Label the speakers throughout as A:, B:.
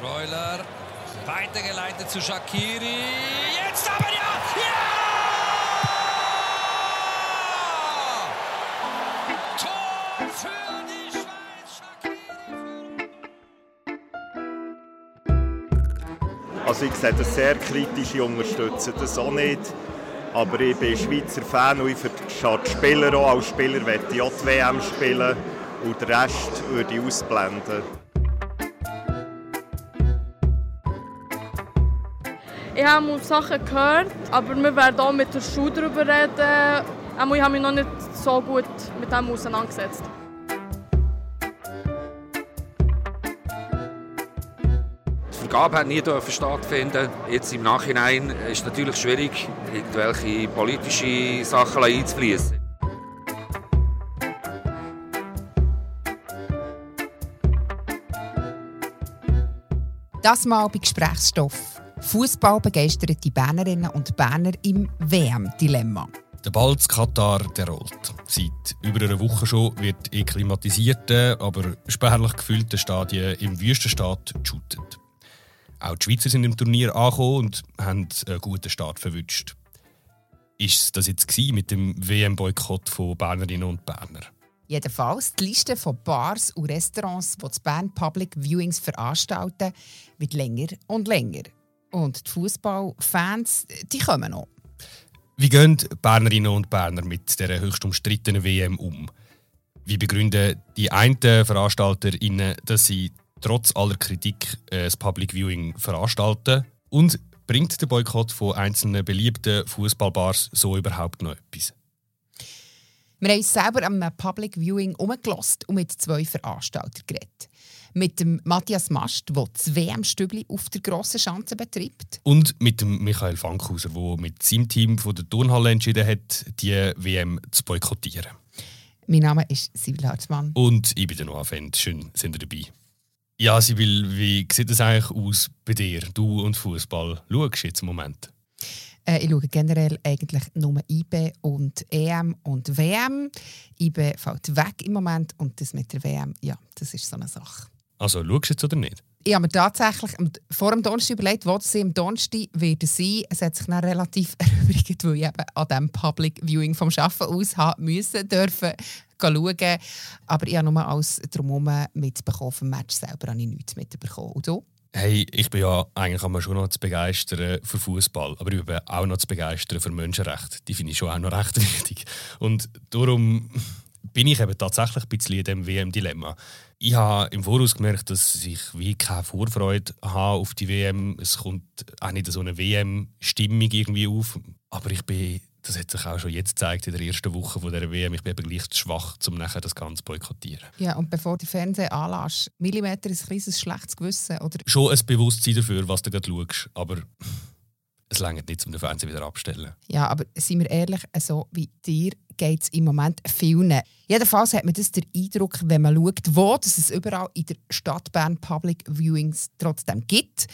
A: Freuler weitergeleitet zu Shakiri. Jetzt aber ja! Ja! Tor für die Schweiz! Shakiri.
B: Also ich sehe das sehr kritisch, ich unterstütze das auch nicht. Aber ich bin Schweizer Fan und ich für die Spieler auch. Als Spieler möchte ich auch die WM spielen und den Rest würde ich ausblenden.
C: Ich habe Sachen gehört, aber wir werden auch mit der Schule darüber reden. Ich habe mich noch nicht so gut mit dem auseinandergesetzt.
D: Die Vergabe hat nie stattfinden. Jetzt im Nachhinein ist es natürlich schwierig, irgendwelche politische Sachen einzufließen.
E: Das mal bei Gesprächsstoff. Fußball begeisterte Bernerinnen und Berner im WM-Dilemma.
F: Der Ball zu Katar der rollt. Seit über einer Woche schon wird in klimatisierten, aber spärlich gefüllten Stadien im Wüstenstaat geshootet. Auch die Schweizer sind im Turnier angekommen und haben einen guten Start verwünscht. Ist das jetzt mit dem WM-Boykott von Bernerinnen und Berner?
E: Jedenfalls, die Liste von Bars und Restaurants, die das Bern Public Viewings veranstalten, wird länger und länger. Und die Fußballfans, die kommen noch.
F: Wie gehen Bernerinnen und Berner mit der höchst umstrittenen WM um? Wie begründen die einen VeranstalterInnen, dass sie trotz aller Kritik äh, das Public Viewing veranstalten? Und bringt der Boykott von einzelnen beliebten Fußballbars so überhaupt noch etwas?
E: Wir haben uns selber am Public Viewing umgelost und mit zwei Veranstaltern geredet mit dem Matthias Mast, der das WM-Stübli auf der grossen Schanze betreibt.
F: Und mit dem Michael Fankhauser, der mit seinem Team von der Turnhalle entschieden hat, die WM zu boykottieren.
E: Mein Name ist Sibyl Hartmann.
F: Und ich bin der Noah Fendt. Schön, sind ihr dabei. Ja, Sibyl, wie sieht es eigentlich aus bei dir, du und Fußball? Schaust du jetzt im Moment?
E: Äh, ich schaue generell eigentlich nur IB und EM und WM. IB fällt weg im Moment und das mit der WM, ja, das ist so eine Sache.
F: Also schaust du jetzt oder nicht?
E: Ich habe mir tatsächlich vor dem Donnerstag überlegt, wo sie im Donnerstag werden sein. Es hat sich dann relativ erübrigt, weil ich eben an diesem Public Viewing vom Arbeiten aus haben müssen dürfen schauen. Aber ich habe nur alles drumherum mitbekommen. Vom Match selber habe ich nichts mitbekommen. Und du?
F: Hey, ich bin ja eigentlich man schon noch zu begeistern für Fußball, aber ich bin auch noch zu begeistern für Menschenrechte. Die finde ich schon auch noch recht wichtig. Und darum bin ich eben tatsächlich ein bisschen in diesem WM-Dilemma. Ich habe im Voraus gemerkt, dass ich wie keine Vorfreude habe auf die WM. Es kommt auch nicht so eine WM-Stimmung irgendwie auf. Aber ich bin, das hat sich auch schon jetzt gezeigt in der ersten Woche von der WM, ich bin eben gleich zu schwach, um nachher das Ganze boykottieren.
E: Ja, und bevor du Fernsehen anlässt, Millimeter ist ein kleines schlechtes Gewissen, oder?
F: Schon ein Bewusstsein dafür, was du gerade schaust, aber es langt nicht, um den Fernseher wieder abzustellen.
E: Ja, aber seien wir ehrlich, so wie dir geht es im Moment vielen. Jedenfalls hat man das den Eindruck, wenn man schaut, wo dass es überall in der Stadt Bern Public Viewings trotzdem gibt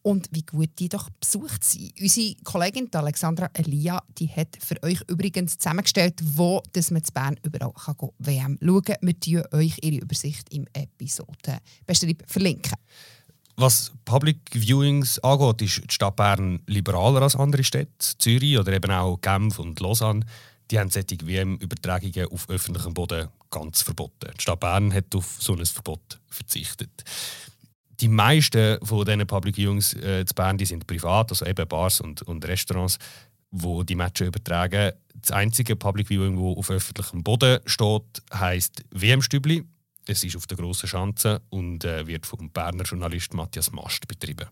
E: und wie gut die doch besucht sind. Unsere Kollegin Alexandra Elia die hat für euch übrigens zusammengestellt, wo dass man zu Bern überall kann WM schauen kann. Wir tun euch ihre Übersicht im Episode verlinken.
F: Was Public Viewings angeht, ist die Stadt Bern liberaler als andere Städte. Zürich oder eben auch Genf und Lausanne die haben solche WM-Übertragungen auf öffentlichem Boden ganz verboten. Die Stadt Bern hat auf so ein Verbot verzichtet. Die meisten von diesen Public Viewings äh, zu Bern die sind privat, also eben Bars und, und Restaurants, wo die Matches übertragen. Das einzige Public Viewing, das auf öffentlichem Boden steht, heisst WM-Stübli. Es ist auf der grossen Schanze und äh, wird vom Berner Journalist Matthias Mast betrieben.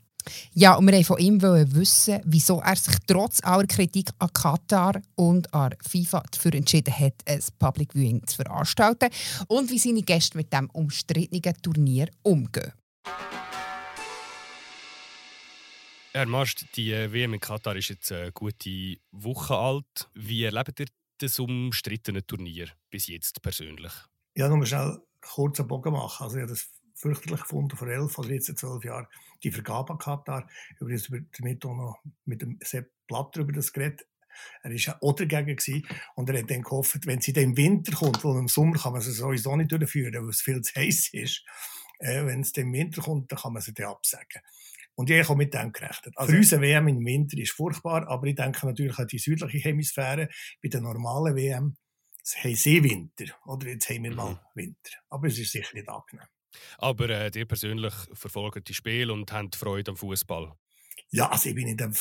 E: Ja, und wir wollten von ihm wissen, wieso er sich trotz aller Kritik an Katar und an FIFA dafür entschieden hat, ein Public Viewing zu veranstalten und wie seine Gäste mit dem umstrittenen Turnier umgehen.
F: Herr Mast, die äh, WM in Katar ist jetzt eine gute Woche alt. Wie erlebt ihr das umstrittene Turnier bis jetzt persönlich?
G: Ja, nur schnell kurzen Bogen machen. Also, ich habe das fürchterlich gefunden vor elf oder jetzt zwölf Jahren die Vergabe an Katar. Übrigens damit auch noch mit dem Sepp Blatter über das Gerät. Er war ja auch dagegen gewesen. und er hat dann gehofft, wenn sie dann im Winter kommt, weil im Sommer kann man sie sowieso nicht durchführen, weil es viel zu heiß ist, Äh, Wenn es im Winter kommt, dann kann man sie dann absagen. Und ich habe mit dem gerechnet. Also, Für unsere WM im Winter ist furchtbar, aber ich denke natürlich an die südliche Hemisphäre. Bei der normalen WM haben sie Winter. Oder jetzt haben wir mal mhm. Winter. Aber es ist sicher nicht angenehm.
F: Aber äh, ihr persönlich verfolgt die Spiele und habt Freude am Fußball?
G: Ja, also ich bin nicht ein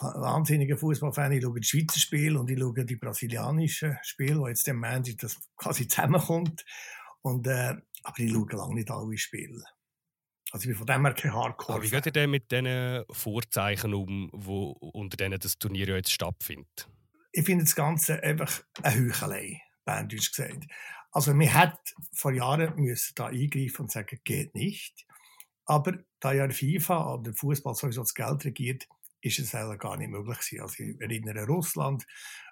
G: wahnsinniger Fußballfan. Ich schaue die Schweizer Spiele und ich schaue die brasilianischen Spiele, wo jetzt der Mann das quasi zusammenkommt. Und, äh, aber ich schaue lange nicht alle Spiele. Also ich bin von dem her kein Hardcore.
F: Aber wie geht ihr denn mit diesen Vorzeichen um, wo, unter denen das Turnier ja jetzt stattfindet?
G: Ich finde das Ganze einfach eine Heuchelei, berndeutsch gesagt. Also man hätte vor Jahren müssen da eingreifen und sagen, geht nicht. Aber da ja FIFA oder der Fußball sowieso das Geld regiert, ist es eigentlich gar nicht möglich gewesen. Also ich erinnere Russland,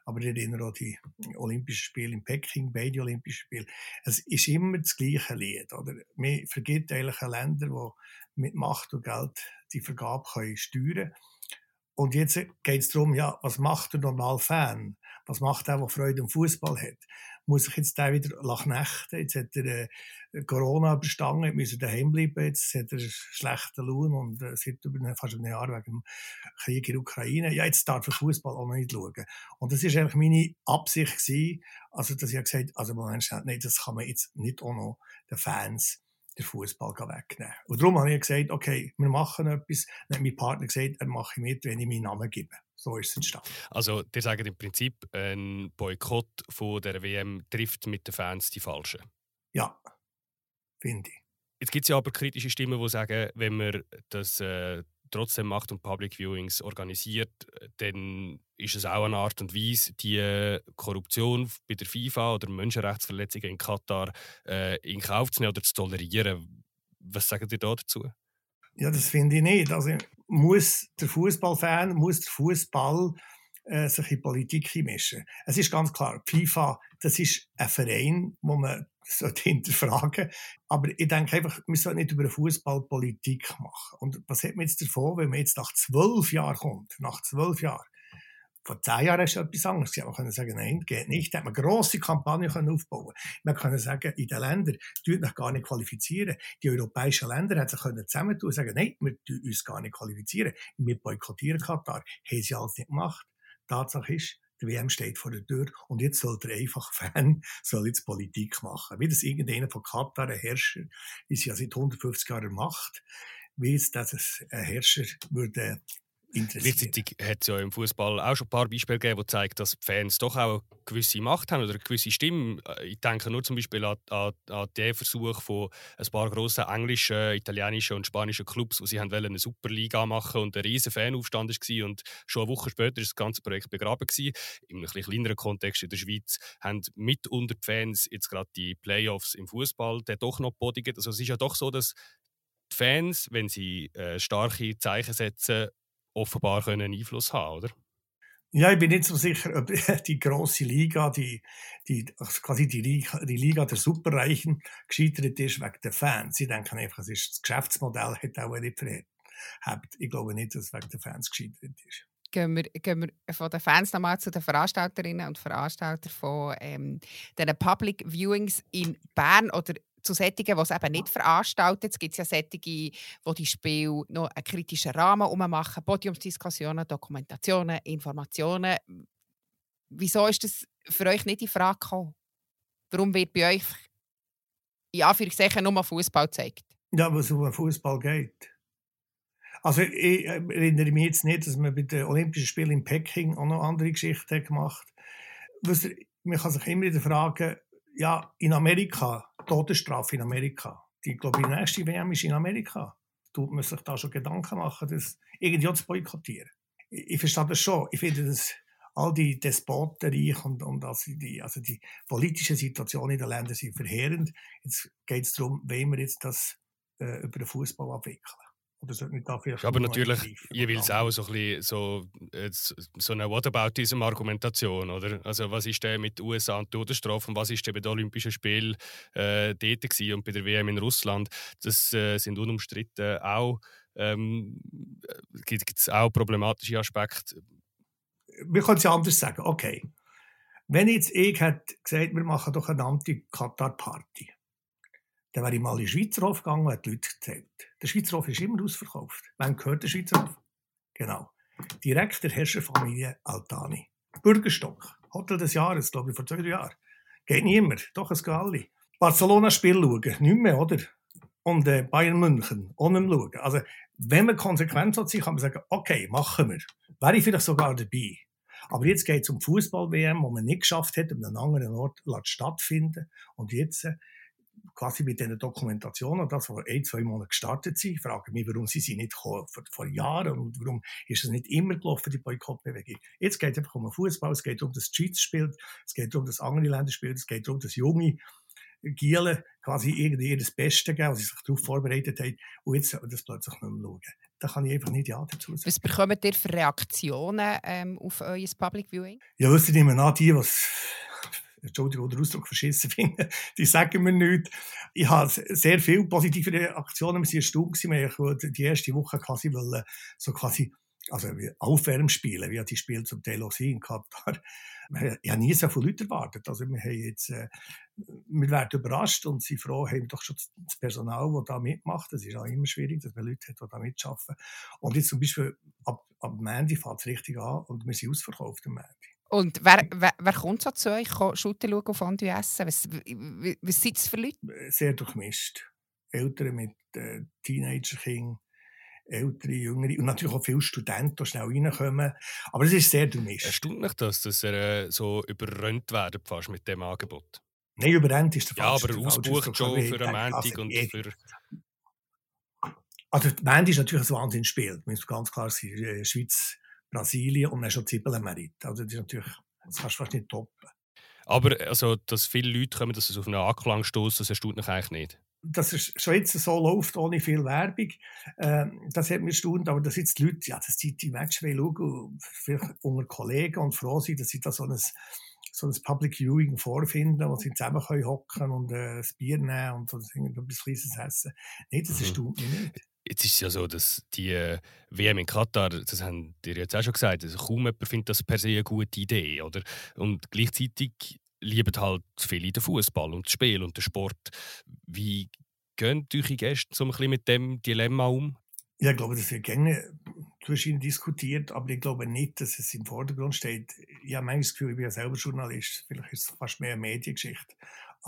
G: aber ich erinnere auch die Olympischen Spiele in Peking, beide Olympischen Spiele. Es ist immer das gleiche Lied. Oder? Man vergibt eigentlich Länder, die mit Macht und Geld die Vergabe können steuern. Und jetzt geht es darum, ja, was macht der normale Fan? Was macht der, der Freude am Fußball hat? Muss ich jetzt da wieder nächten? Jetzt hat er äh, Corona überstanden, müssen daheim bleiben. Jetzt hat er schlechten Lohn und äh, seit fast einem Jahr wegen dem Krieg in der Ukraine. Ja, jetzt darf er Fußball auch noch nicht schauen. Und das ist eigentlich meine Absicht gewesen, also dass ich gesagt also man nein, das kann man jetzt nicht auch noch den Fans den Fußball wegnehmen. Und darum habe ich gesagt, okay, wir machen etwas. Dann hat mein Partner gesagt, er mache mit, wenn ich meinen Namen gebe. So ist es entstanden.
F: Also, ihr sagt im Prinzip, ein Boykott von der WM trifft mit den Fans die Falschen.
G: Ja, finde ich.
F: Jetzt gibt es ja aber kritische Stimmen, die sagen, wenn man das äh, trotzdem macht und Public Viewings organisiert, dann ist es auch eine Art und Weise, die Korruption bei der FIFA oder Menschenrechtsverletzungen in Katar äh, in Kauf zu nehmen oder zu tolerieren. Was sagt ihr da dazu?
G: Ja, das finde ich nicht. Also muss der Fußballfan, muss der Fußball äh, sich in Politik mischen. Es ist ganz klar, FIFA, das ist ein Verein, wo man sollte hinterfragen. Aber ich denke einfach, wir sollten nicht über Fußballpolitik machen. Und was hat man jetzt davon, wenn man jetzt nach zwölf Jahren kommt? Nach zwölf Jahren. Vor zehn Jahren ist etwas anderes. Man können sagen, nein, geht nicht. Da hat man grosse Kampagnen aufbauen Man kann sagen, in den Ländern, tut noch gar nicht qualifizieren. Die europäischen Länder hätten sich zusammentun und sagen, nein, wir tun uns gar nicht qualifizieren. Wir boykottieren Katar. Haben sie alles nicht gemacht. Tatsache ist, der WM steht vor der Tür und jetzt soll der einfache Fan soll jetzt Politik machen. Wie das irgendeiner von Katar, ein Herrscher, ist ja seit 150 Jahren Macht, wie es das ein Herrscher würde
F: Gleichzeitig hat es ja im Fußball auch schon ein paar Beispiele gegeben, die zeigen, dass die Fans doch auch eine gewisse Macht haben oder eine gewisse Stimme. Äh, ich denke nur zum Beispiel an, an, an den Versuch von ein paar grossen englischen, italienischen und spanischen Clubs, wo sie haben eine Superliga machen und ein riesen Fanaufstand war und schon eine Woche später ist das ganze Projekt begraben gewesen. In einem kleineren Kontext in der Schweiz haben mit unter die Fans jetzt gerade die Playoffs im Fußball doch noch bodigen. Also es ist ja doch so, dass die Fans, wenn sie äh, starke Zeichen setzen, offenbar können Einfluss haben, oder?
G: Ja, ich bin nicht so sicher, ob die große Liga, die, die, also quasi die, Liga, die Liga der Superreichen gescheitert ist wegen der Fans. Sie denken einfach, es ist das Geschäftsmodell hat auch nicht verhebt. Ich glaube nicht, dass es wegen der Fans gescheitert ist.
E: Gehen wir, gehen wir von den Fans nochmal zu den Veranstalterinnen und Veranstaltern von ähm, den Public Viewings in Bern oder zu Sättigen, die es eben nicht veranstaltet. Es gibt ja Sättige, die die Spiele noch einen kritischen Rahmen machen, Podiumsdiskussionen, Dokumentationen, Informationen. Wieso ist das für euch nicht in Frage gekommen? Warum wird bei euch in Anführungszeichen nur Fußball gezeigt?
G: Ja, was um Fußball geht. Also ich erinnere mich jetzt nicht, dass man bei den Olympischen Spielen in Peking auch noch andere Geschichten gemacht hat. Man kann sich immer wieder fragen, ja, in Amerika, Todesstrafe in Amerika. Die, glaube die nächste WM ist in Amerika. Tut man sich da schon Gedanken machen, das irgendwie zu boykottieren. Ich, ich verstehe das schon. Ich finde, dass all die Despotenreich und, und also die, also die politische Situation in den Ländern sind verheerend. Jetzt geht es darum, wie wir jetzt das äh, über den Fußball abwickeln. Oder sollte man da vielleicht
F: ja, aber natürlich jeweils auch so ein bisschen so, so eine Whataboutism-Argumentation, oder? Also was ist denn mit den USA und Todesstrafe und was ist denn bei den Olympischen Spielen äh, dort gewesen und bei der WM in Russland? Das äh, sind unumstritten auch, ähm, gibt es auch problematische Aspekte.
G: Wir können es ja anders sagen, okay. Wenn jetzt ich hätte gesagt, wir machen doch eine Anti-Katar-Party, Dann wäre ich mal in den Schweizer Hof gegangen und die Leute gezählt. Der Schweizer Hof ist immer ausverkauft. Wem gehört der Schweizer Hof? Genau. Direkt der Herrscherfamilie Altani. Bürgerstock. Hotel des Jahres, glaube ich, vor zwei, drei Jahren. Geht niemand. Doch, es gehen alle. Barcelona-Spiel schauen. Nicht mehr, oder? Und äh, Bayern München. Nicht mehr schauen. Also, wenn man konsequent sein kann man sagen, okay, machen wir. Wäre ich vielleicht sogar dabei. Aber jetzt geht es um Fußball-WM, wo man nicht geschafft hat, an einem anderen Ort stattfinden. Und jetzt äh, quasi mit diesen Dokumentationen, das vor ein, zwei Monaten gestartet sind, frage mich, warum sie sie nicht vor, vor Jahren und warum ist es nicht immer gelaufen, die Boykottbewegung. Jetzt geht es einfach um den Fußball, es geht darum, dass die Schweiz spielt, es geht darum, dass andere Länder spielen, es geht darum, dass junge Gielen quasi irgendwie das Beste geben, was sie sich darauf vorbereitet haben, und jetzt das plötzlich nicht mehr schauen. Da kann ich einfach nicht Ja dazu sagen.
E: Was bekommt ihr für Reaktionen ähm, auf euer Public Viewing?
G: Ja, wisst ihr, ich nehme an, die, was Entschuldigung, den Ausdruck verschissen finden, die sagen mir nichts. Ich habe sehr viele positive Reaktionen. Wir waren erstaunt, wir haben die erste Woche quasi wollen, so quasi also Aufwärmspiele, wie die Spiele zum Teil auch in Katar. Ich habe nie so viele Leute erwartet. Also wir, haben jetzt, äh, wir werden überrascht und sind froh, haben doch schon das Personal, das da mitmacht. Es ist auch immer schwierig, dass man Leute hat, die da mitschaffen. Und jetzt zum Beispiel ab, ab Mandy fängt es richtig an und wir sind ausverkauft am Mandy.
E: Und wer, wer, wer kommt so zu euch, Schutten schauen auf Fondue essen? Was, was sind es für Leute?
G: Sehr durchmischt. Eltern mit äh, Teenager-Kindern, ältere, jüngere und natürlich auch viele Studenten, die schnell reinkommen. Aber es ist sehr durchmischt.
F: Erstaunt dass das äh, so überrannt werden fast mit dem Angebot?
G: Nein, überrannt ist der
F: Ja, aber ausgebucht schon für einen Montag und für...
G: Also, Montag ist natürlich ein Wahnsinnsspiel. Muss ganz klar sein. Äh, Schweiz, Brasilien und dann schon Zippelmerit. Also, das ist natürlich, das kannst du fast nicht toppen.
F: Aber also, dass viele Leute kommen, dass es auf einen Anklang stoßen, das erstaunt mich eigentlich nicht
G: dass es schon jetzt so läuft, ohne viel Werbung, äh, das hat mir erstaunt. Aber dass jetzt die Leute, ja, dass die, die Match schauen, vielleicht unter Kollegen und froh sind, dass sie da so ein, so ein Public Viewing vorfinden, wo sie zusammen können hocken und äh, ein Bier nehmen und so ein bisschen essen. Nein, das mhm. erstaunt mich nicht.
F: Jetzt ist es ja so, dass die äh, WM in Katar, das haben die jetzt auch schon gesagt, also kaum jemand findet das per se eine gute Idee. Oder? Und gleichzeitig lieben halt viele den Fußball und das Spiel und den Sport. Wie gehen eure Gäste so ein bisschen mit dem Dilemma um?
G: Ja, ich glaube, das wird gerne zwischen diskutiert, aber ich glaube nicht, dass es im Vordergrund steht. Ich habe manchmal das Gefühl, ich bin ja selber Journalist, vielleicht ist es fast mehr eine Mediengeschichte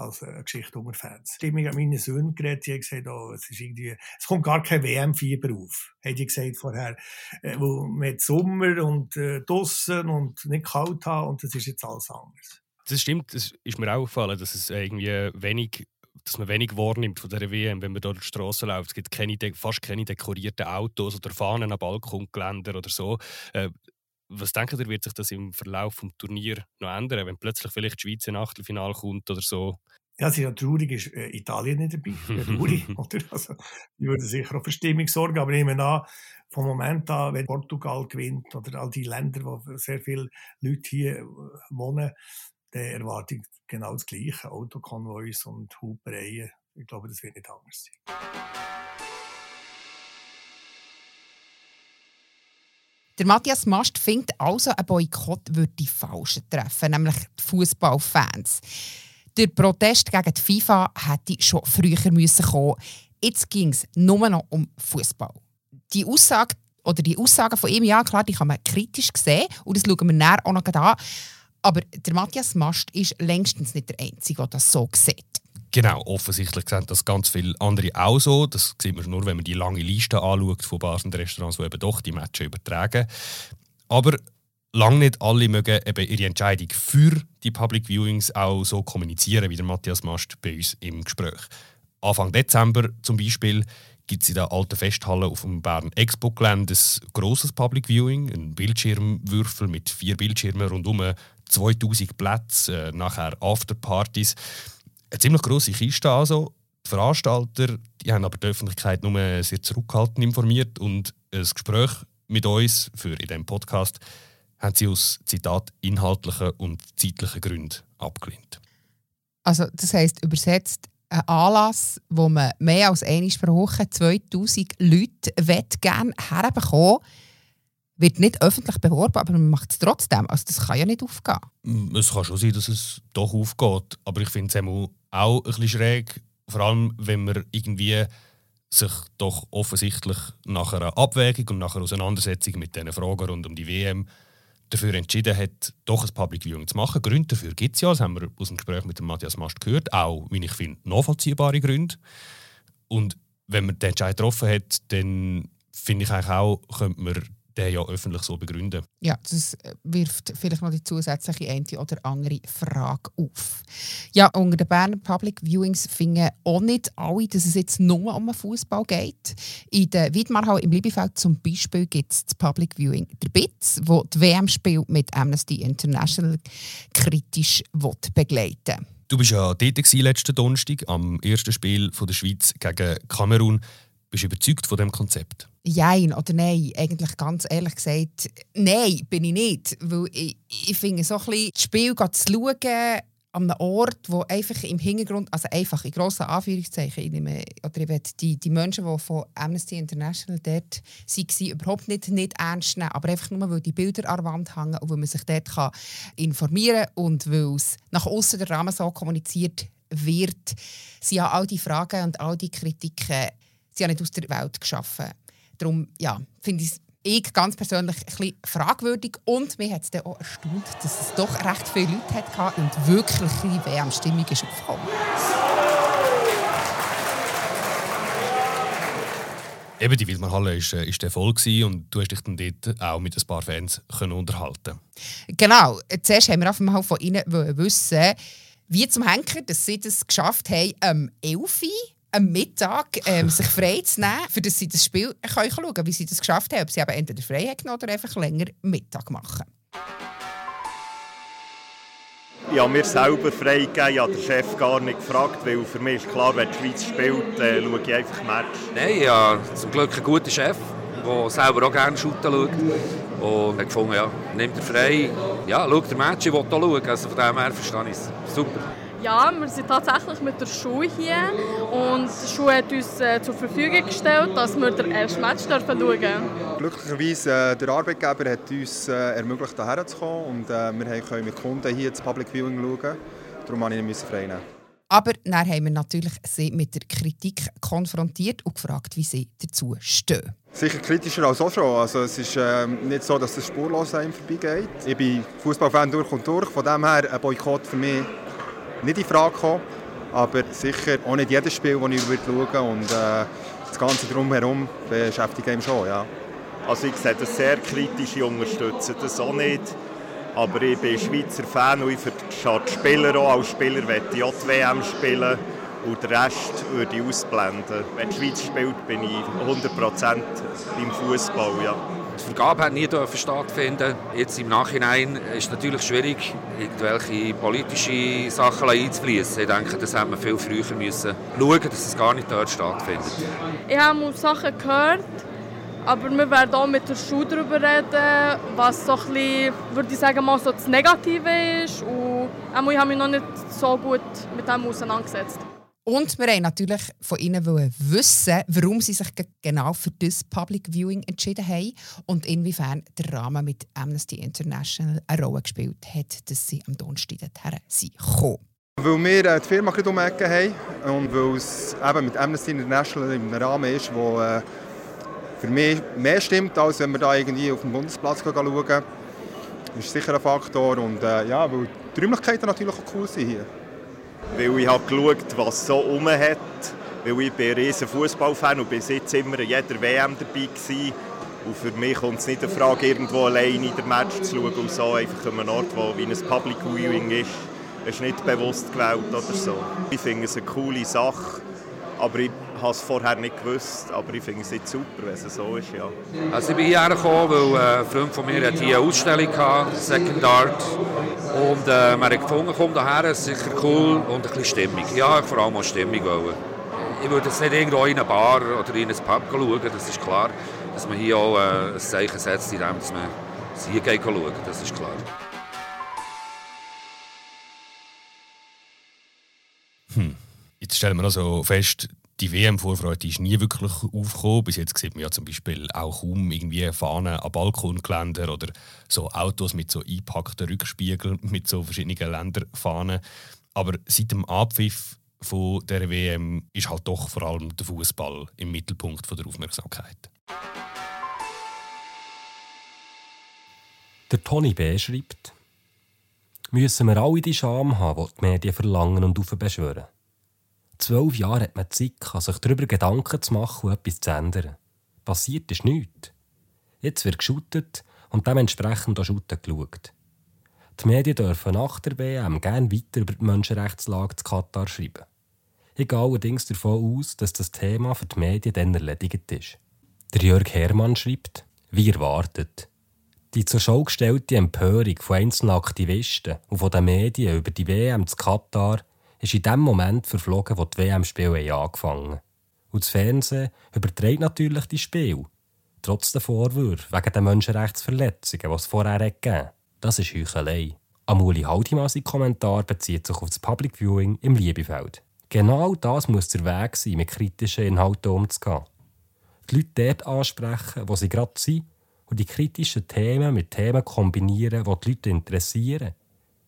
G: als eine Geschichte unter Fans. Ich habe mit meinen Söhnen geredet, die haben gesagt, oh, es, ist irgendwie, es kommt gar kein WM-Fieber auf, haben die gesagt vorher. Äh, wo man Sommer und äh, draussen und nicht kalt haben und das ist jetzt alles anders.
F: Das stimmt, es ist mir auch gefallen, dass es irgendwie wenig dass man wenig wahrnimmt von der WM, wenn man dort durch die Straße läuft. Es gibt keine, fast keine dekorierten Autos oder Fahnen am Balkongeländer oder so. Äh, was denkt ihr, wird sich das im Verlauf des Turniers noch ändern, wenn plötzlich vielleicht die Schweiz in Achtelfinale kommt oder so?
G: Ja, es ist ja traurig, ist äh, Italien nicht dabei. traurig, oder? Also, die würden sicher auch für Stimmung sorgen, aber ich nehme an, vom Moment an, wenn Portugal gewinnt oder all die Länder, wo sehr viele Leute hier äh, wohnen, dann erwarte ich genau das Gleiche. Autokonvois und Hupereien. Ich glaube, das wird nicht anders sein.
E: Der Matthias Mast findet also, ein Boykott würde die Falschen treffen, nämlich die Fußballfans. Der Protest gegen die FIFA hätte schon früher müssen kommen. Jetzt ging es nur noch um Fußball. Die Aussage oder die Aussagen von ihm, ja klar, die kann man kritisch sehen und das schauen wir näher auch noch an. Aber der Matthias Mast ist längstens nicht der Einzige, der das so sieht.
F: Genau, offensichtlich sehen das ganz viele andere auch so. Das sieht man nur, wenn man die lange Liste anschaut von Bars und Restaurants, die eben doch die Matches übertragen. Aber lange nicht alle mögen eben ihre Entscheidung für die Public Viewings auch so kommunizieren, wie der Matthias Mast bei uns im Gespräch. Anfang Dezember zum Beispiel gibt es in der alten Festhalle auf dem Bern Expo-Gelände ein grosses Public Viewing, ein Bildschirmwürfel mit vier Bildschirmen rundum 2000 Plätze, äh, nachher Afterpartys. Eine ziemlich grosse Kiste also. Die Veranstalter die haben aber die Öffentlichkeit nur sehr zurückhaltend informiert und ein Gespräch mit uns für in diesem Podcast haben sie aus Zitat inhaltlichen und zeitlichen Gründen abgelehnt.
E: Also das heißt übersetzt ein Anlass, wo man mehr als einmal pro Woche 2000 Leute gerne herbekommen wird nicht öffentlich beworben, aber man macht es trotzdem. Also das kann ja nicht aufgehen.
F: Es kann schon sein, dass es doch aufgeht, aber ich finde es auch ein bisschen schräg, Vor allem, wenn man irgendwie sich doch offensichtlich nach einer Abwägung und nach einer Auseinandersetzung mit diesen Fragen rund um die WM dafür entschieden hat, doch ein Public Viewing zu machen. Gründe dafür gibt es ja, das haben wir aus dem Gespräch mit Matthias Mast gehört, auch, wie ich finde, nachvollziehbare Gründe. Und wenn man den Entscheid getroffen hat, dann finde ich eigentlich auch, könnte man den ja öffentlich so begründen.
E: Ja, das äh, wirft vielleicht noch die zusätzliche eine oder andere Frage auf. Ja, unter den Berner Public Viewings finden auch nicht alle, dass es jetzt nur um den Fußball geht. In der Wiedmarhau im Liebefeld zum Beispiel gibt es das Public Viewing der BITS, wo die WM-Spiel mit Amnesty International kritisch begleiten will.
F: Du bist ja dort letzten Donnerstag am ersten Spiel von der Schweiz gegen Kamerun. Bist du überzeugt von dem Konzept?
E: Jein oder nein? Eigentlich ganz ehrlich gesagt, nein, bin ich nicht. Weil ich, ich finde, so ein bisschen das Spiel zu schauen, an einem Ort, wo einfach im Hintergrund, also einfach in grossen Anführungszeichen, ich nehme, oder ich will die, die Menschen, die von Amnesty International dort waren, überhaupt nicht, nicht ernst nehmen, aber einfach nur, weil die Bilder an der Wand hängen und weil man sich dort kann informieren kann und weil es nach außen der Rahmen so kommuniziert wird, sind ja all die Fragen und all die Kritiken sie haben nicht aus der Welt geschaffen. Darum ja, finde ich ich ganz persönlich ein bisschen fragwürdig und mir hat es auch erstaunt, dass es doch recht viele Leute hatte und wirklich eine WM-Stimmung ist aufgekommen.
F: Eben, die Wildmarhalle war äh, ist voll und du hast dich dann dort auch mit ein paar Fans können unterhalten
E: Genau. Zuerst haben wir einfach von ihnen wissen, wie zum Henker, dass sie das geschafft haben, am 11 am Mittag ähm, sich frei zu nehmen, für das sie das Spiel können schauen können, wie sie das geschafft haben. Ob sie eben entweder frei haben oder einfach länger Mittag machen.
B: Ja, mir selber freigegeben. Ich habe den Chef gar nicht gefragt, weil für mich ist klar, wenn die Schweiz spielt, äh, schaue ich einfach Match.
D: Nein, ja, zum Glück einen guten Chef, der selber auch gerne shooten schaut. Und ich gefunden, ja, nimmt er frei. Ja, schaut der Match, ich will hier schauen. Also von dem her verstehe ich es. Super.
C: Ja, wir sind tatsächlich mit der Schule hier und die Schule hat uns äh, zur Verfügung gestellt, dass wir den ersten Match schauen dürfen.
H: Glücklicherweise äh, der Arbeitgeber hat uns äh, ermöglicht, hierher zu kommen und äh, wir können mit Kunden hier das Public Viewing schauen. Darum musste ich ihn frei nehmen.
E: Aber dann haben wir natürlich sie mit der Kritik konfrontiert und gefragt, wie sie dazu stehen.
H: Sicher kritischer als auch schon. Also es ist äh, nicht so, dass es spurlos einem vorbeigeht. Ich bin Fußballfan durch und durch. Von dem her ein Boykott für mich nicht in Frage kommen. Aber sicher auch nicht jedes Spiel, das ich schauen würde. Und äh, das Ganze drumherum beschäftigt mich schon. Ja.
B: Also ich sehe das sehr kritisch, ich das auch nicht. Aber ich bin Schweizer Fan und ich für die Spieler auch. Als Spieler möchte ich auch die WM spielen und den Rest würde ich ausblenden. Wenn die Schweiz spielt, bin ich 100% beim Fußball. Ja.
D: Die Vergabe hat nie stattfinden. Jetzt im Nachhinein ist es natürlich schwierig, irgendwelche politische Sachen einzufließen. Ich denke, das hätte man viel früher müssen schauen, dass es gar nicht dort stattfindet.
C: Ich habe Sachen gehört, aber wir werden auch mit der Schule darüber reden, was so ein bisschen, würde ich sagen, mal so das Negative ist. Und ich habe mich noch nicht so gut mit dem auseinandergesetzt.
E: Und wir wollten natürlich von ihnen wissen, warum sie sich genau für das Public Viewing entschieden haben und inwiefern der Rahmen mit Amnesty International eine Rolle gespielt hat, dass sie am Donnerstag dorthin gekommen.
H: Weil wir äh, die Firma um die Ecke haben und weil es eben mit Amnesty International im Rahmen ist, der äh, für mich mehr stimmt, als wenn wir da irgendwie auf dem Bundesplatz schauen. Das ist sicher ein Faktor und äh, ja, weil die Räumlichkeiten natürlich auch cool sind hier
B: weil ich habe geschaut, was so rum hat. Weil ich bin ein riesen Fußballfan und bin jetzt immer in jeder WM dabei gewesen. Und für mich kommt es nicht in Frage, irgendwo alleine in der Match zu schauen und so einfach an einem Ort, wo wie ein Public Viewing ist. Es ist nicht bewusst gewählt oder so. Ich finde es eine coole Sache, aber ich habe es vorher nicht gewusst, aber ich finde es jetzt super, wenn es so ist, ja.
D: Also ich bin hierher gekommen, weil äh, ein Freund von mir hier eine Ausstellung hatte, Second Art. Und äh, man hat gefunden, komm daher, es ist sicher cool und ein bisschen Stimmung. Ja, vor allem auch Stimmung wollen. Ich würde jetzt nicht irgendwo in eine Bar oder in ein Pub schauen, das ist klar. Dass man hier auch äh, ein Zeichen setzt, indem man hier geht schauen, das ist klar.
F: Hm. Jetzt stellen wir also fest, die WM-Vorfreude ist nie wirklich aufgekommen. Bis jetzt sieht man ja zum Beispiel auch kaum irgendwie Fahnen an Balkongeländer oder so Autos mit so eingepackten Rückspiegeln mit so verschiedenen Länderfahnen. Aber seit dem Abpfiff von der WM ist halt doch vor allem der Fußball im Mittelpunkt der Aufmerksamkeit.
I: Der Tony B. schreibt, müssen wir alle die Scham haben, die die Medien verlangen und aufbeschwören. Zwölf Jahre hat man Zeit, sich darüber Gedanken zu machen und etwas zu ändern. Passiert ist nichts. Jetzt wird geschuttet und dementsprechend auch Schutten geschaut. Die Medien dürfen nach der WM gerne weiter über die Menschenrechtslage zu Katar schreiben. Ich gehe allerdings davon aus, dass das Thema für die Medien dann erledigt ist. Der Jörg Hermann schreibt, wie erwartet. Die zur Schau gestellte Empörung von einzelnen Aktivisten und von den Medien über die WM zu Katar ist in dem Moment verflogen, wo die WM-Spiele angefangen haben. Und das Fernsehen überträgt natürlich die Spiele. Trotz der Vorwürfe wegen der Menschenrechtsverletzungen, die es vorher gegeben Das ist Heuchelei. Amuli Haldimas Kommentar bezieht sich auf das Public Viewing im Liebefeld. Genau das muss der Weg sein, mit kritischen Inhalten umzugehen. Die Leute dort ansprechen, wo sie gerade sind und die kritischen Themen mit Themen kombinieren, die die Leute interessieren.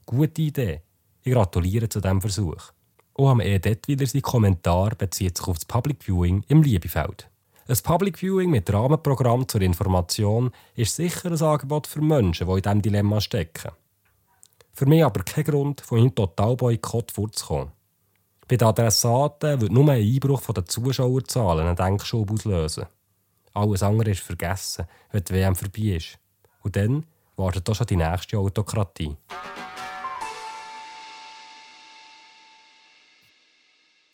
I: Gute Idee. Ich gratuliere zu diesem Versuch. Auch am Edet wieder sein Kommentar bezieht sich auf das Public Viewing im Liebefeld. Ein Public Viewing mit Rahmenprogramm zur Information ist sicher ein Angebot für Menschen, die in diesem Dilemma stecken. Für mich aber kein Grund, von einem Totalboykott vorzukommen. Bei den Adressaten wird nur ein Einbruch der Zuschauerzahlen einen Denkschub auslösen. Alles andere ist vergessen, wenn die WM vorbei ist. Und dann wartet auch schon die nächste Autokratie.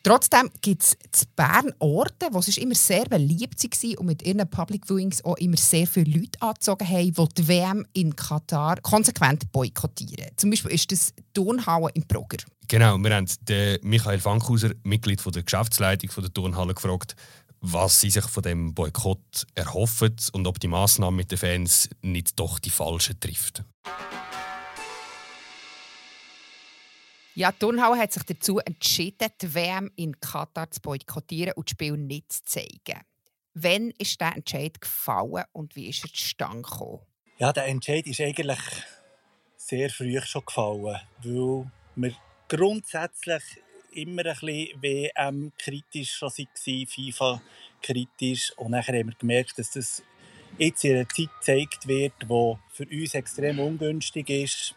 E: Trotzdem gibt es in Bern Orte, wo es immer sehr beliebt waren und mit ihren Public Viewings auch immer sehr viele Leute angezogen haben, die die WM in Katar konsequent boykottieren. Zum Beispiel ist das Turnhalle im Brugger.
F: Genau, wir haben den Michael Fankhauser, Mitglied der Geschäftsleitung der Turnhalle, gefragt, was sie sich von dem Boykott erhoffen und ob die Massnahme mit den Fans nicht doch die falsche trifft.
E: Ja, Turnhau hat sich dazu entschieden, die WM in Katar zu boykottieren und das Spiel nicht zu zeigen. Wann ist der Entscheid gefallen und wie ist er zustande gekommen?
J: Ja, der Entscheid ist eigentlich sehr früh schon gefallen, weil wir grundsätzlich immer ein bisschen WM-kritisch waren, FIFA-kritisch. Und dann haben wir gemerkt, dass das jetzt in einer Zeit gezeigt wird, die für uns extrem ungünstig ist.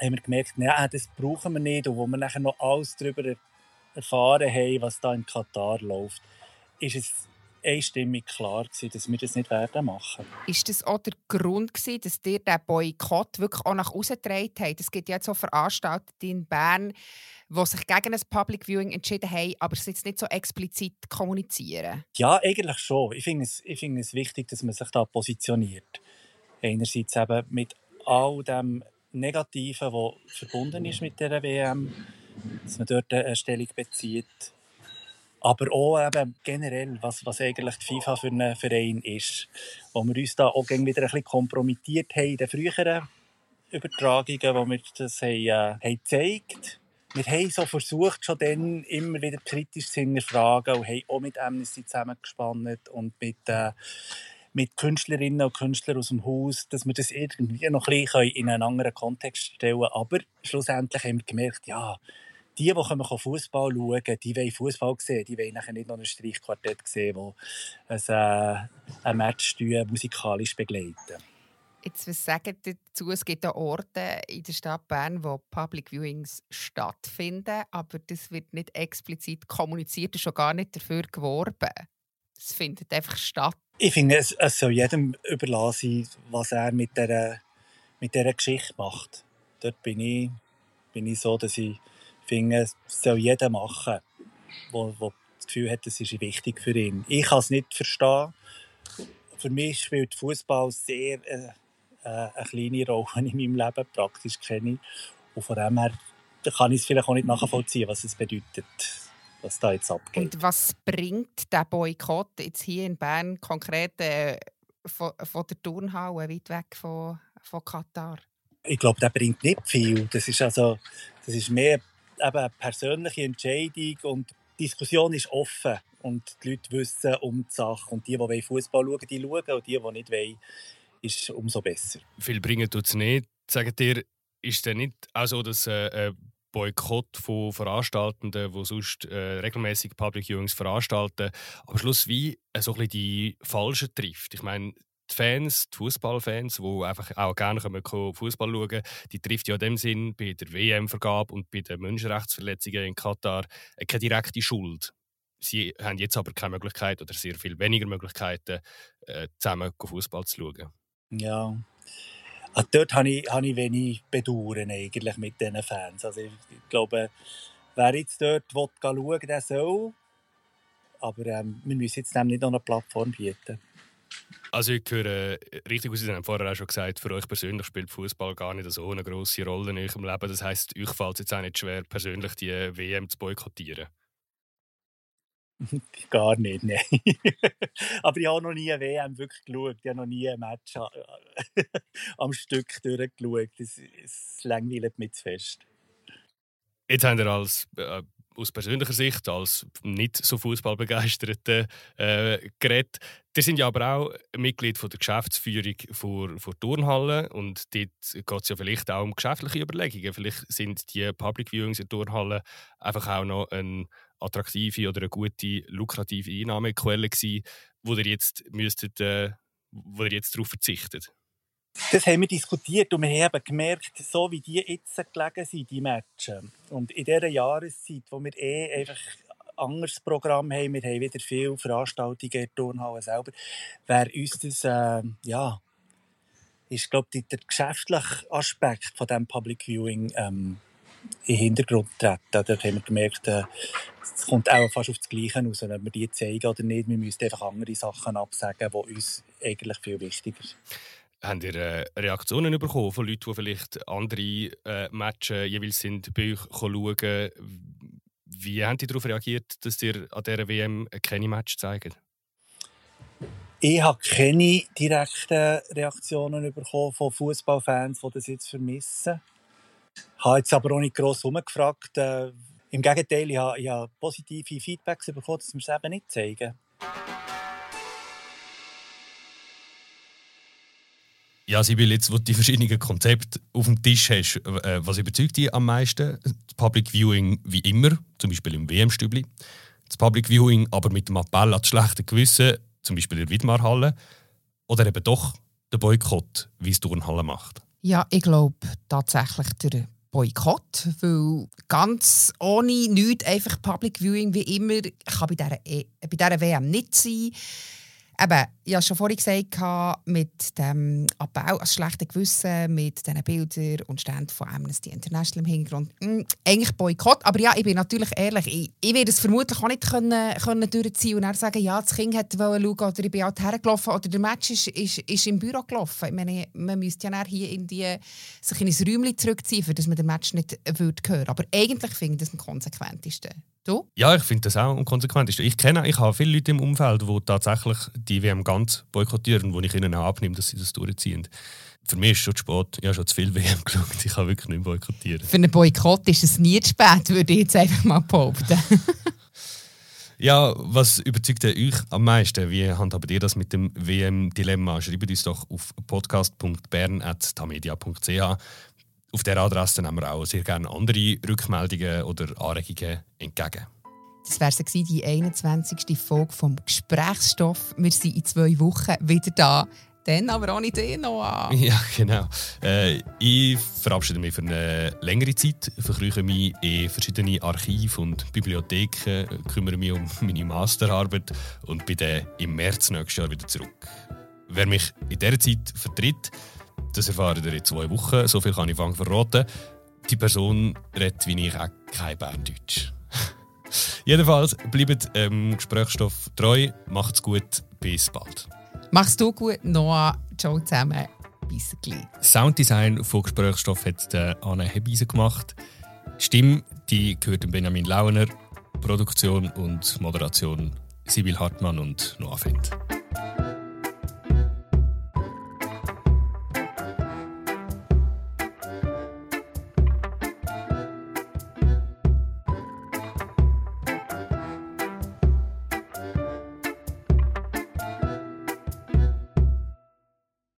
J: Haben wir gemerkt, ja, das brauchen wir nicht. Und wo wir nachher noch alles darüber erfahren haben, was da in Katar läuft, ist es einstimmig klar gewesen, dass wir das nicht werden machen.
E: Ist das auch der Grund gewesen, dass ihr den Boykott wirklich auch nach außen getragen habt? Es gibt ja jetzt so Veranstaltungen in Bern, die sich gegen ein Public Viewing entschieden haben, aber es jetzt nicht so explizit kommunizieren.
J: Ja, eigentlich schon. Ich finde es, ich finde es wichtig, dass man sich da positioniert. Einerseits eben mit all dem Negativen, was verbunden ist mit der WM, dass man dort eine Stellung bezieht aber auch eben generell, was, was eigentlich die FIFA für ein Verein ist. Wo wir uns da auch wieder ein bisschen kompromittiert haben in den früheren Übertragungen, wo wir das haben, äh, haben gezeigt wir haben so versucht, schon dann immer wieder kritisch zu hinterfragen und haben auch mit Amnesty zusammengespannt und mit, äh, mit Künstlerinnen und Künstlern aus dem Haus, dass wir das irgendwie noch ein bisschen in einen anderen Kontext stellen können. Aber schlussendlich haben wir gemerkt, ja, die, die Fußball schauen, die wollen Fußball sehen. Die wollen nachher nicht noch ein Streichquartett sehen, das ein, äh, ein Match musikalisch begleiten.
E: Jetzt, was sagen dazu? Es gibt auch Orte in der Stadt Bern, wo Public Viewings stattfinden, aber das wird nicht explizit kommuniziert und schon gar nicht dafür geworben. Es findet einfach statt.
J: Ich finde, es, es soll jedem überlassen, was er mit dieser, mit dieser Geschichte macht. Dort bin ich, bin ich so, dass ich finde, es soll jeder machen, der das Gefühl hat, es ist wichtig für ihn. Ich kann es nicht verstehen. Für mich spielt Fußball sehr äh, äh, eine kleine Rolle in meinem Leben, praktisch kenne ich. Und von dem her kann ich es vielleicht auch nicht nachvollziehen, was es bedeutet, was da jetzt abgeht.
E: Und was bringt der Boykott jetzt hier in Bern konkret äh, von, von der Turnhalle, weit weg von, von Katar?
J: Ich glaube, der bringt nicht viel. Das ist, also, das ist mehr eben eine persönliche Entscheidung und die Diskussion ist offen und die Leute wissen um die Sache. Und die, die Fußball schauen, die schauen und die, die nicht wollen, ist umso besser.
F: Viel bringen tut es nicht. Sagt ihr, ist es nicht auch so, dass äh, Boykott von Veranstaltenden, die sonst äh, regelmäßig Public Viewings veranstalten, am Schluss wie äh, so ein die Falschen trifft. Ich meine, die Fans, die Fußballfans, die einfach auch gerne Fußball schauen können, die trifft ja in dem Sinn bei der WM-Vergabe und bei den Menschenrechtsverletzungen in Katar äh, keine direkte Schuld. Sie haben jetzt aber keine Möglichkeit oder sehr viel weniger Möglichkeiten, äh, zusammen Fußball zu schauen.
J: Ja, also dort habe ich, habe ich wenig Bedauern eigentlich mit diesen Fans. Also ich, ich glaube, wer jetzt dort will, schauen der soll. Aber ähm, wir müssen jetzt dem nicht noch eine Plattform bieten.
F: Also ich höre äh, richtig aus, Sie haben vorher auch schon gesagt, für euch persönlich spielt Fußball gar nicht so eine große Rolle in eurem Leben. Das heißt, euch fällt es jetzt auch nicht schwer, persönlich die WM zu boykottieren.
J: Gar nicht, nein. Aber ich habe noch nie eine WM wirklich geschaut. Ich habe noch nie ein Match am Stück durchgeschaut. Das, das langweilt mich zu fest.
F: Jetzt haben wir als äh, aus persönlicher Sicht, als nicht so Fußballbegeisterter äh, geredet. Die sind ja aber auch Mitglied von der Geschäftsführung vor, vor Turnhallen und dort geht es ja vielleicht auch um geschäftliche Überlegungen. Vielleicht sind die Public Viewings in Turnhallen einfach auch noch eine attraktive oder eine gute, lukrative Einnahmequelle gewesen, wo ihr jetzt müsstet, äh, wo ihr jetzt darauf verzichtet.
J: Das haben wir diskutiert und wir haben gemerkt, so wie die jetzt gelegen sind, die Matches. Und in dieser Jahreszeit, wo wir eh einfach ein anderes Programm haben, wir haben wieder viele Veranstaltungen in der Turnhalle selber, wäre uns das, äh, ja, ist, glaube ich, der geschäftliche Aspekt von diesem Public Viewing ähm, in den Hintergrund treten. Dort haben wir gemerkt, äh, es kommt auch fast auf das Gleiche aus, ob wir die zeigen oder nicht. Wir müssen einfach andere Sachen absagen, die uns eigentlich viel wichtiger sind.
F: Habt ihr äh, Reaktionen bekommen von Leuten, die vielleicht andere äh, Matches jeweils sind, bei euch schauen? Wie haben die darauf reagiert, dass ihr an dieser WM keine Match zeigt?
J: Ich habe keine direkten Reaktionen bekommen von Fußballfans, die das jetzt vermissen. Ich habe jetzt aber auch nicht gross herumgefragt. Äh, Im Gegenteil, ich habe, ich habe positive Feedbacks bekommen, dass wir es eben nicht zeigen.
F: Ja, Sibyl, jetzt, wo du die verschiedenen Konzepte auf dem Tisch hast, äh, was überzeugt dich am meisten? Das Public Viewing wie immer, zum Beispiel im WM-Stübli. Das Public Viewing aber mit dem Appell an das schlechte Gewissen, zum Beispiel in der Widmarhalle. Oder eben doch der Boykott, wie es Turnhalle macht.
E: Ja, ich glaube tatsächlich der Boykott, weil ganz ohne nichts, einfach Public Viewing wie immer, kann bei dieser, e bei dieser WM nicht sein. Eben, ich habe schon vorhin gesagt, mit dem Abbau als schlechte Gewissen, mit diesen Bildern und Ständen von Amnesty International im Hintergrund, mh, hm, eigentlich Boykott. Aber ja, ich bin natürlich ehrlich, ich, ich werde es vermutlich auch nicht können, können durchziehen und dann sagen, ja, das Kind hätte schauen oder ich bin halt hergelaufen oder der Match ist, ist, ist im Büro gelaufen. Ich meine, man müsste ja hier in die, sich in ein Räumchen zurückziehen, dass man den Match nicht würde hören Aber eigentlich finde ich das am konsequentesten. Du?
F: Ja, ich finde das auch am konsequentesten. Ich kenne, ich habe viele Leute im Umfeld, die tatsächlich die WM ganz boykottieren, wo ich ihnen auch abnehme, dass sie das durchziehen. Für mich ist es schon zu spät. Ich habe schon zu viel WM geschaut. Ich kann wirklich nicht boykottieren.
E: Für einen Boykott ist es nie zu spät, würde ich jetzt einfach mal behaupten.
F: ja, was überzeugt euch am meisten? Wie handhabt ihr das mit dem WM-Dilemma? Schreibt uns doch auf podcast.bern.tamedia.ch auf dieser Adresse nehmen wir auch sehr gerne andere Rückmeldungen oder Anregungen entgegen.
E: Das wäre die 21. Folge vom Gesprächsstoff. Wir sind in zwei Wochen wieder da. Dann aber auch nicht eh Noah.
F: Ja, genau. Äh, ich verabschiede mich für eine längere Zeit, verkrüche mich in verschiedene Archive und Bibliotheken, kümmere mich um meine Masterarbeit und bin dann im März nächstes Jahr wieder zurück. Wer mich in dieser Zeit vertritt, das erfahren ihr in zwei Wochen. So viel kann ich verraten. Die Person redet wie ich auch kein Berndeutsch. Jedenfalls bleibt ähm, Gesprächsstoff treu. Macht's gut. Bis bald.
E: Machst du gut, Noah. Ciao zusammen. Bis gleich.
F: Sounddesign von Gesprächsstoff hat Anne Hebeisen gemacht. Stimme die gehört Benjamin Launer. Produktion und Moderation Sibyl Hartmann und Noah Fendt.